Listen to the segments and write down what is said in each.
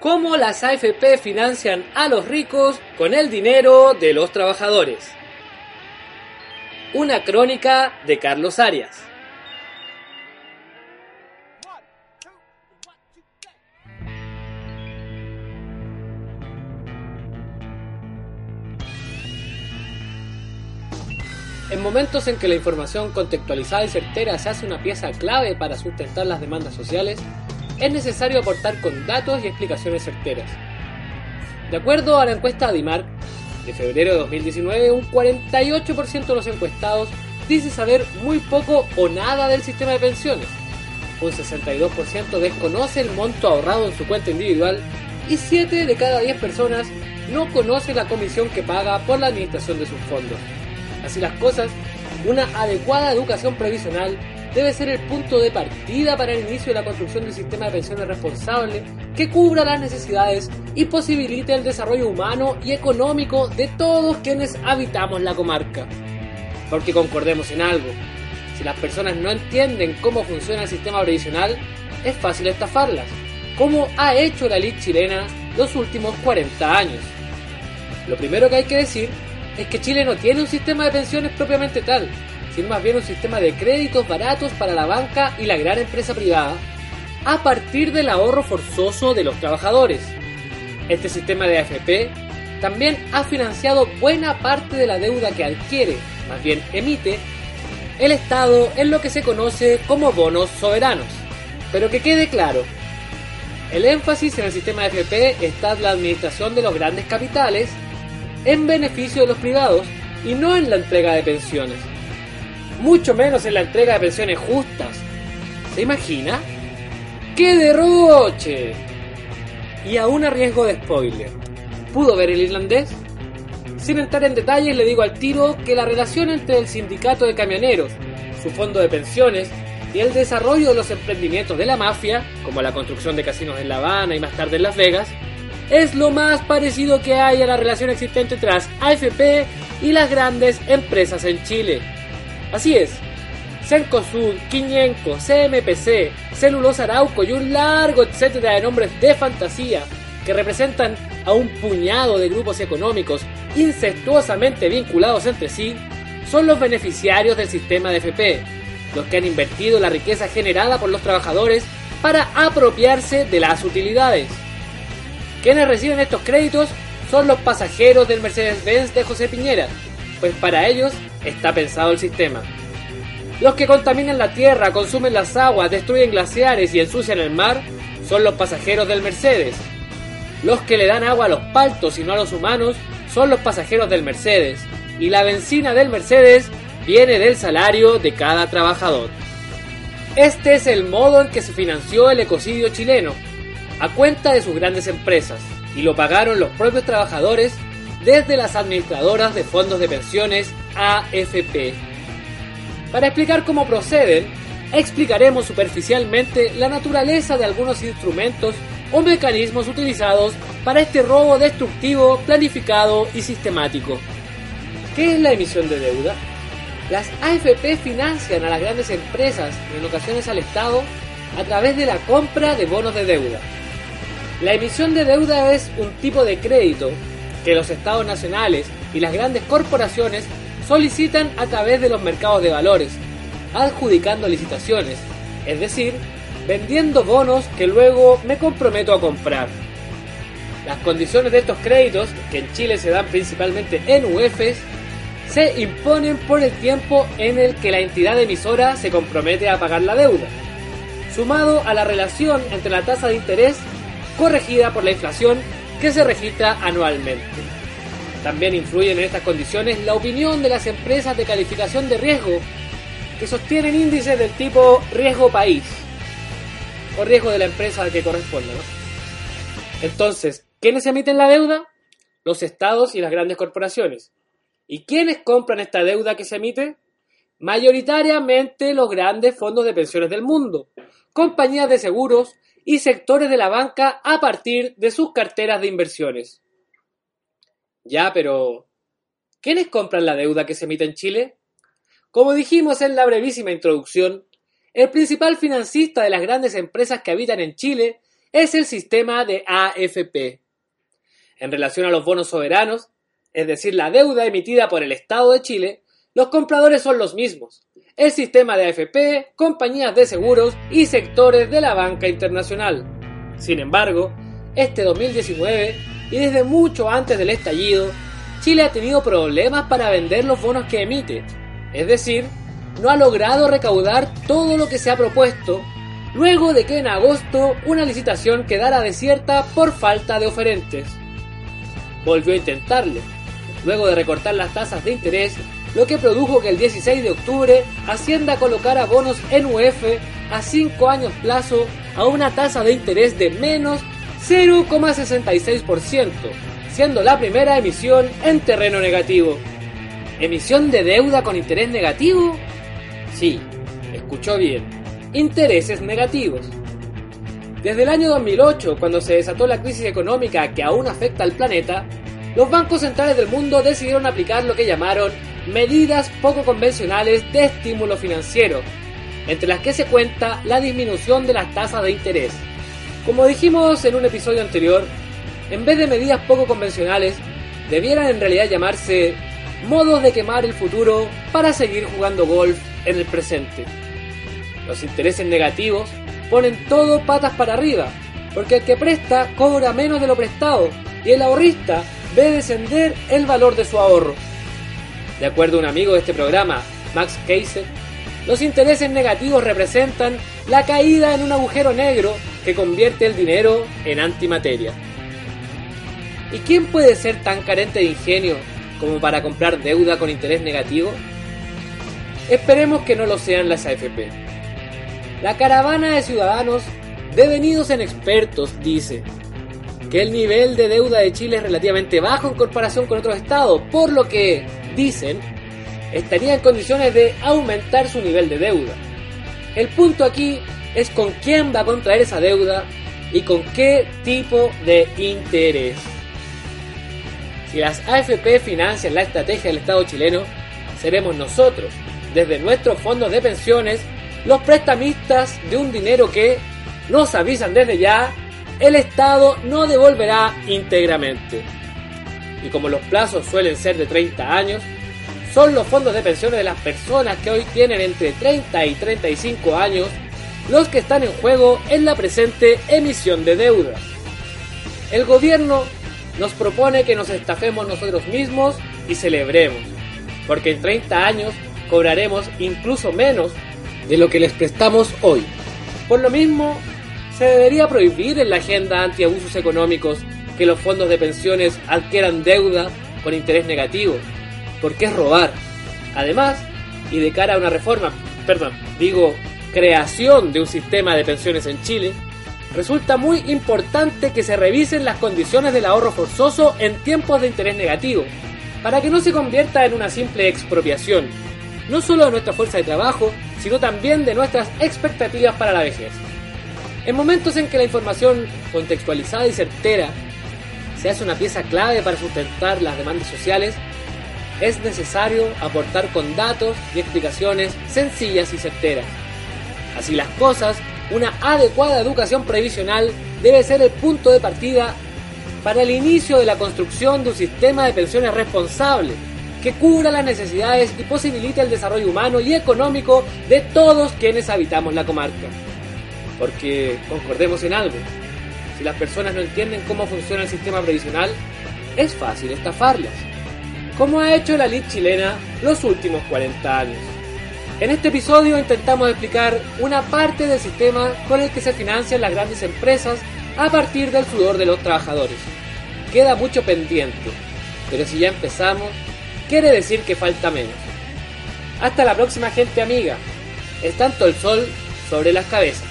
Cómo las AFP financian a los ricos con el dinero de los trabajadores. Una crónica de Carlos Arias. En momentos en que la información contextualizada y certera se hace una pieza clave para sustentar las demandas sociales, es necesario aportar con datos y explicaciones certeras. De acuerdo a la encuesta Adimark de febrero de 2019, un 48% de los encuestados dice saber muy poco o nada del sistema de pensiones. Un 62% desconoce el monto ahorrado en su cuenta individual y 7 de cada 10 personas no conoce la comisión que paga por la administración de sus fondos. Así las cosas, una adecuada educación previsional debe ser el punto de partida para el inicio de la construcción de un sistema de pensiones responsable que cubra las necesidades y posibilite el desarrollo humano y económico de todos quienes habitamos la comarca. Porque concordemos en algo, si las personas no entienden cómo funciona el sistema previsional, es fácil estafarlas, como ha hecho la elite chilena los últimos 40 años. Lo primero que hay que decir es que Chile no tiene un sistema de pensiones propiamente tal, sino más bien un sistema de créditos baratos para la banca y la gran empresa privada, a partir del ahorro forzoso de los trabajadores. Este sistema de AFP también ha financiado buena parte de la deuda que adquiere, más bien emite, el Estado en lo que se conoce como bonos soberanos. Pero que quede claro, el énfasis en el sistema de AFP está en la administración de los grandes capitales en beneficio de los privados y no en la entrega de pensiones. Mucho menos en la entrega de pensiones justas. ¿Se imagina? ¡Qué derroche! Y aún a riesgo de spoiler. ¿Pudo ver el irlandés? Sin entrar en detalles, le digo al tiro que la relación entre el sindicato de camioneros, su fondo de pensiones y el desarrollo de los emprendimientos de la mafia, como la construcción de casinos en La Habana y más tarde en Las Vegas, es lo más parecido que hay a la relación existente entre las AFP y las grandes empresas en Chile. Así es, Cencosud, Quiñenco, CMPC, Celulosa Arauco y un largo etcétera de nombres de fantasía que representan a un puñado de grupos económicos incestuosamente vinculados entre sí, son los beneficiarios del sistema de FP, los que han invertido la riqueza generada por los trabajadores para apropiarse de las utilidades. Quienes reciben estos créditos son los pasajeros del Mercedes-Benz de José Piñera, pues para ellos está pensado el sistema. Los que contaminan la tierra, consumen las aguas, destruyen glaciares y ensucian el mar son los pasajeros del Mercedes. Los que le dan agua a los paltos y no a los humanos son los pasajeros del Mercedes. Y la benzina del Mercedes viene del salario de cada trabajador. Este es el modo en que se financió el ecocidio chileno, a cuenta de sus grandes empresas, y lo pagaron los propios trabajadores desde las administradoras de fondos de pensiones AFP. Para explicar cómo proceden, explicaremos superficialmente la naturaleza de algunos instrumentos o mecanismos utilizados para este robo destructivo, planificado y sistemático. ¿Qué es la emisión de deuda? Las AFP financian a las grandes empresas y en ocasiones al Estado a través de la compra de bonos de deuda. La emisión de deuda es un tipo de crédito que los estados nacionales y las grandes corporaciones solicitan a través de los mercados de valores, adjudicando licitaciones, es decir, vendiendo bonos que luego me comprometo a comprar. Las condiciones de estos créditos, que en Chile se dan principalmente en UEFs, se imponen por el tiempo en el que la entidad emisora se compromete a pagar la deuda, sumado a la relación entre la tasa de interés corregida por la inflación que se registra anualmente. También influyen en estas condiciones la opinión de las empresas de calificación de riesgo que sostienen índices del tipo riesgo país. o riesgo de la empresa que corresponda. Entonces, ¿quiénes emiten la deuda? Los estados y las grandes corporaciones. ¿Y quiénes compran esta deuda que se emite? Mayoritariamente los grandes fondos de pensiones del mundo, compañías de seguros y sectores de la banca a partir de sus carteras de inversiones. Ya, pero ¿quiénes compran la deuda que se emite en Chile? Como dijimos en la brevísima introducción, el principal financista de las grandes empresas que habitan en Chile es el sistema de AFP. En relación a los bonos soberanos, es decir, la deuda emitida por el Estado de Chile, los compradores son los mismos, el sistema de AFP, compañías de seguros y sectores de la banca internacional. Sin embargo, este 2019 y desde mucho antes del estallido, Chile ha tenido problemas para vender los bonos que emite, es decir, no ha logrado recaudar todo lo que se ha propuesto, luego de que en agosto una licitación quedara desierta por falta de oferentes. Volvió a intentarlo, luego de recortar las tasas de interés, lo que produjo que el 16 de octubre Hacienda colocara bonos NUF a 5 años plazo a una tasa de interés de menos 0,66%, siendo la primera emisión en terreno negativo. ¿Emisión de deuda con interés negativo? Sí, escuchó bien. Intereses negativos. Desde el año 2008, cuando se desató la crisis económica que aún afecta al planeta, los bancos centrales del mundo decidieron aplicar lo que llamaron medidas poco convencionales de estímulo financiero, entre las que se cuenta la disminución de las tasas de interés. Como dijimos en un episodio anterior, en vez de medidas poco convencionales, debieran en realidad llamarse modos de quemar el futuro para seguir jugando golf en el presente. Los intereses negativos ponen todo patas para arriba, porque el que presta cobra menos de lo prestado y el ahorrista ve descender el valor de su ahorro. De acuerdo a un amigo de este programa, Max Keiser, los intereses negativos representan la caída en un agujero negro que convierte el dinero en antimateria. ¿Y quién puede ser tan carente de ingenio como para comprar deuda con interés negativo? Esperemos que no lo sean las AFP. La caravana de ciudadanos devenidos en expertos dice que el nivel de deuda de Chile es relativamente bajo en comparación con otros estados, por lo que, dicen, estaría en condiciones de aumentar su nivel de deuda. El punto aquí es con quién va a contraer esa deuda y con qué tipo de interés. Si las AFP financian la estrategia del Estado chileno, seremos nosotros, desde nuestros fondos de pensiones, los prestamistas de un dinero que, nos avisan desde ya, el Estado no devolverá íntegramente. Y como los plazos suelen ser de 30 años, son los fondos de pensiones de las personas que hoy tienen entre 30 y 35 años los que están en juego en la presente emisión de deuda. El gobierno nos propone que nos estafemos nosotros mismos y celebremos, porque en 30 años cobraremos incluso menos de lo que les prestamos hoy. Por lo mismo, se debería prohibir en la agenda antiabusos económicos que los fondos de pensiones adquieran deuda con interés negativo, porque es robar. Además, y de cara a una reforma, perdón, digo creación de un sistema de pensiones en Chile, resulta muy importante que se revisen las condiciones del ahorro forzoso en tiempos de interés negativo, para que no se convierta en una simple expropiación, no solo de nuestra fuerza de trabajo, sino también de nuestras expectativas para la vejez. En momentos en que la información contextualizada y certera se hace una pieza clave para sustentar las demandas sociales, es necesario aportar con datos y explicaciones sencillas y certeras. Así las cosas, una adecuada educación previsional debe ser el punto de partida para el inicio de la construcción de un sistema de pensiones responsable que cubra las necesidades y posibilite el desarrollo humano y económico de todos quienes habitamos la comarca. Porque concordemos en algo, si las personas no entienden cómo funciona el sistema previsional, es fácil estafarlas, como ha hecho la elite chilena los últimos 40 años. En este episodio intentamos explicar una parte del sistema con el que se financian las grandes empresas a partir del sudor de los trabajadores. Queda mucho pendiente, pero si ya empezamos, quiere decir que falta menos. Hasta la próxima gente amiga. Es tanto el sol sobre las cabezas.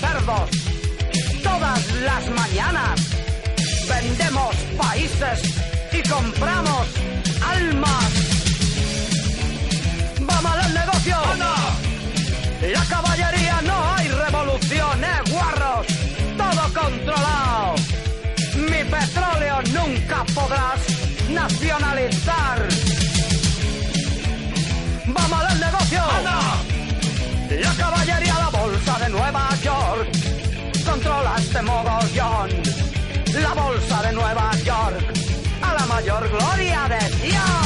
Gordos. Todas las mañanas vendemos países y compramos almas. ¡Vamos al negocio! La caballería no hay revoluciones, guarros. Todo controlado. Mi petróleo nunca podrás nacionalizar. La bolsa de Nueva York. A la mayor gloria de Dios.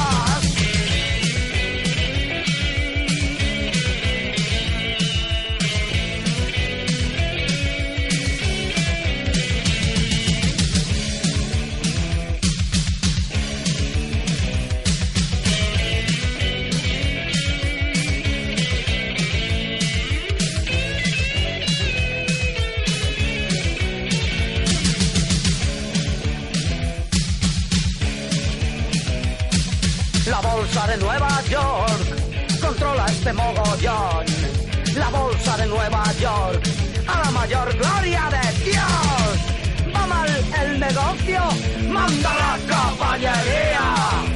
La bolsa de Nueva York, a la mayor gloria de Dios. Va mal el negocio, manda la caballería.